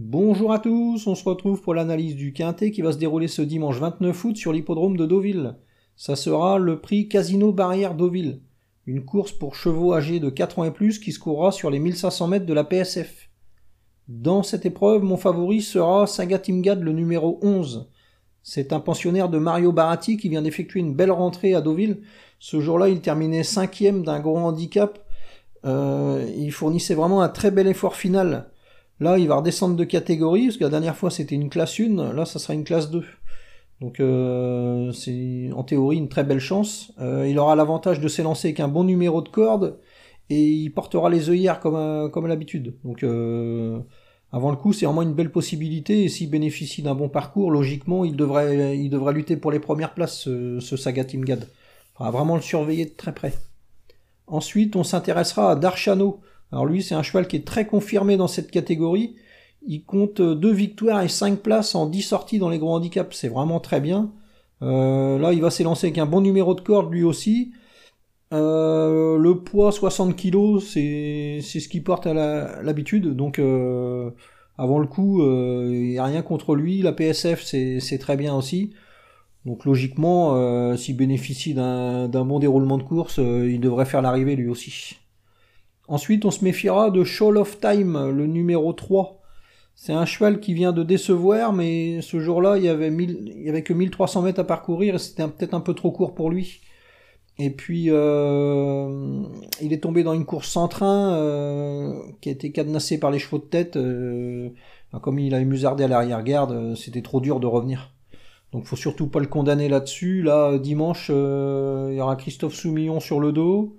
Bonjour à tous, on se retrouve pour l'analyse du Quintet qui va se dérouler ce dimanche 29 août sur l'hippodrome de Deauville. Ça sera le prix Casino Barrière Deauville, une course pour chevaux âgés de 4 ans et plus qui se courra sur les 1500 mètres de la PSF. Dans cette épreuve, mon favori sera Sagatimgad le numéro 11. C'est un pensionnaire de Mario Baratti qui vient d'effectuer une belle rentrée à Deauville. Ce jour-là, il terminait cinquième d'un gros handicap. Euh, il fournissait vraiment un très bel effort final. Là, il va redescendre de catégorie, parce que la dernière fois c'était une classe 1, là ça sera une classe 2. Donc euh, c'est en théorie une très belle chance. Euh, il aura l'avantage de s'élancer avec un bon numéro de corde, et il portera les œillères comme, comme à l'habitude. Donc avant le coup, c'est vraiment une belle possibilité, et s'il bénéficie d'un bon parcours, logiquement, il devrait, il devrait lutter pour les premières places, ce, ce Saga Team Gad. Faudra vraiment le surveiller de très près. Ensuite, on s'intéressera à Darchano. Alors lui, c'est un cheval qui est très confirmé dans cette catégorie. Il compte deux victoires et cinq places en 10 sorties dans les gros handicaps. C'est vraiment très bien. Euh, là, il va s'élancer avec un bon numéro de corde lui aussi. Euh, le poids 60 kg, c'est ce qu'il porte à l'habitude. donc euh, avant le coup, il n'y a rien contre lui. La PSF, c'est très bien aussi. Donc logiquement, euh, s'il bénéficie d'un bon déroulement de course, euh, il devrait faire l'arrivée lui aussi. Ensuite, on se méfiera de Show of Time, le numéro 3. C'est un cheval qui vient de décevoir, mais ce jour-là, il y avait, avait que 1300 mètres à parcourir et c'était peut-être un peu trop court pour lui. Et puis, euh, il est tombé dans une course sans train qui a été cadenassée par les chevaux de tête. comme il a musardé à l'arrière-garde, c'était trop dur de revenir. Donc faut surtout pas le condamner là-dessus. Là, dimanche, euh, il y aura Christophe Soumillon sur le dos.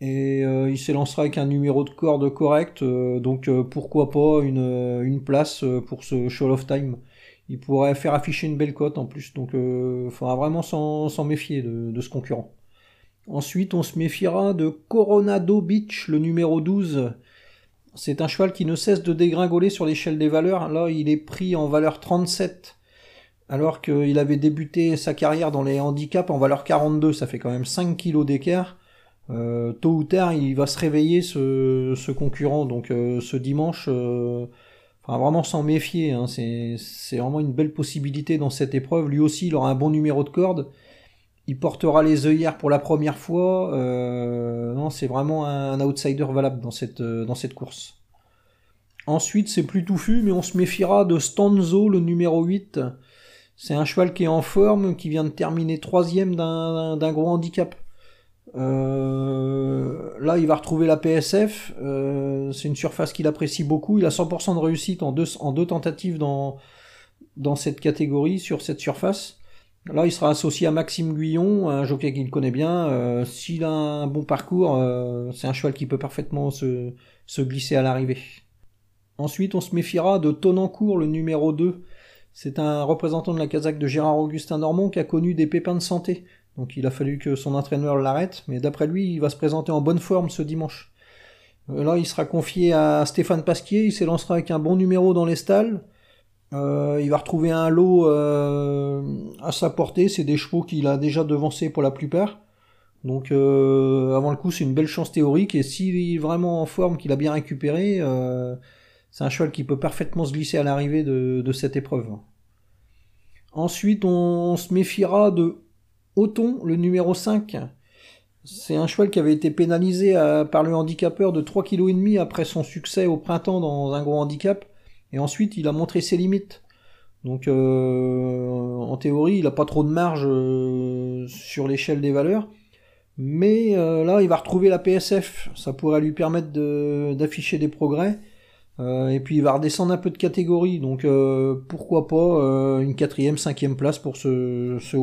Et euh, il s'élancera avec un numéro de corde correct. Euh, donc pourquoi pas une, place pour ce Show of Time. Il pourrait faire afficher une belle cote en plus. Donc il faudra vraiment s'en méfier de, de, ce concurrent. Ensuite, on se méfiera de Coronado Beach, le numéro 12. C'est un cheval qui ne cesse de dégringoler sur l'échelle des valeurs. Là, il est pris en valeur 37 alors qu'il avait débuté sa carrière dans les handicaps en valeur 42, ça fait quand même 5 kilos d'écart. Euh, tôt ou tard, il va se réveiller ce, concurrent, donc euh, ce dimanche, euh, enfin vraiment s'en méfier, hein. c'est vraiment une belle possibilité dans cette épreuve. Lui aussi, il aura un bon numéro de corde, il portera les œillères pour la première fois, non, c'est vraiment un, outsider valable dans cette, dans cette course. Ensuite, c'est plus touffu, mais on se méfiera de Stanzo, le numéro 8. C'est un cheval qui est en forme, qui vient de terminer troisième d'un gros handicap. Euh, là, il va retrouver la PSF. Euh, c'est une surface qu'il apprécie beaucoup. Il a 100% de réussite en deux, en deux tentatives dans, dans cette catégorie, sur cette surface. Là, il sera associé à Maxime Guyon, un jockey qu'il connaît bien. Euh, s'il a un bon parcours, c'est un cheval qui peut parfaitement se, se glisser à l'arrivée. Ensuite, on se méfiera de Tonancourt, le numéro 2. C'est un représentant de la Kazakh de Gérard Augustin Normand qui a connu des pépins de santé. Donc il a fallu que son entraîneur l'arrête, mais d'après lui, il va se présenter en bonne forme ce dimanche. Euh, là, il sera confié à Stéphane Pasquier, il s'élancera avec un bon numéro dans les stalles. Euh, il va retrouver un lot euh, à sa portée, c'est des chevaux qu'il a déjà devancés pour la plupart. Donc avant le coup, c'est une belle chance théorique, et s'il est vraiment en forme, qu'il a bien récupéré, c'est un cheval qui peut parfaitement se glisser à l'arrivée de, cette épreuve. Ensuite, on se méfiera de Othon, le numéro 5. C'est un cheval qui avait été pénalisé par le handicapeur de 3,5 kg après son succès au printemps dans un gros handicap. Et ensuite, il a montré ses limites. Donc, euh, en théorie, il n'a pas trop de marge euh, sur l'échelle des valeurs. Mais euh, là, il va retrouver la PSF. Ça pourrait lui permettre d'afficher des progrès. Euh, et puis il va redescendre un peu de catégorie, donc euh, pourquoi pas euh, une quatrième, cinquième place pour ce, ce.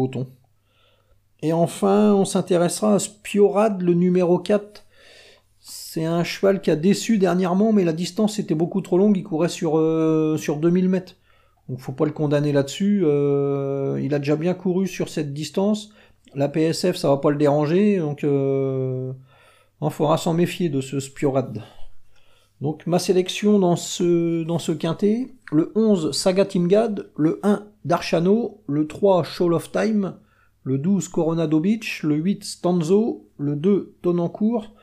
Et enfin, on s'intéressera à Spiorad, le numéro 4. C'est un cheval qui a déçu dernièrement, mais la distance était beaucoup trop longue, il courait sur, sur 2000 mètres. Donc faut pas le condamner là-dessus. il a déjà bien couru sur cette distance. La PSF, ça va pas le déranger, donc il faudra s'en méfier de ce Spiorad. Donc ma sélection dans ce, dans ce quintet, le 11 Saga Timgad, le 1 Darchano, le 3 Show of Time, le 12 Coronado Beach, le 8 Stanzo, le 2 Tonancourt,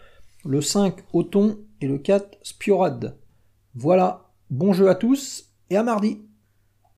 le 5 Othon et le 4 Spiorad. Voilà, bon jeu à tous et à mardi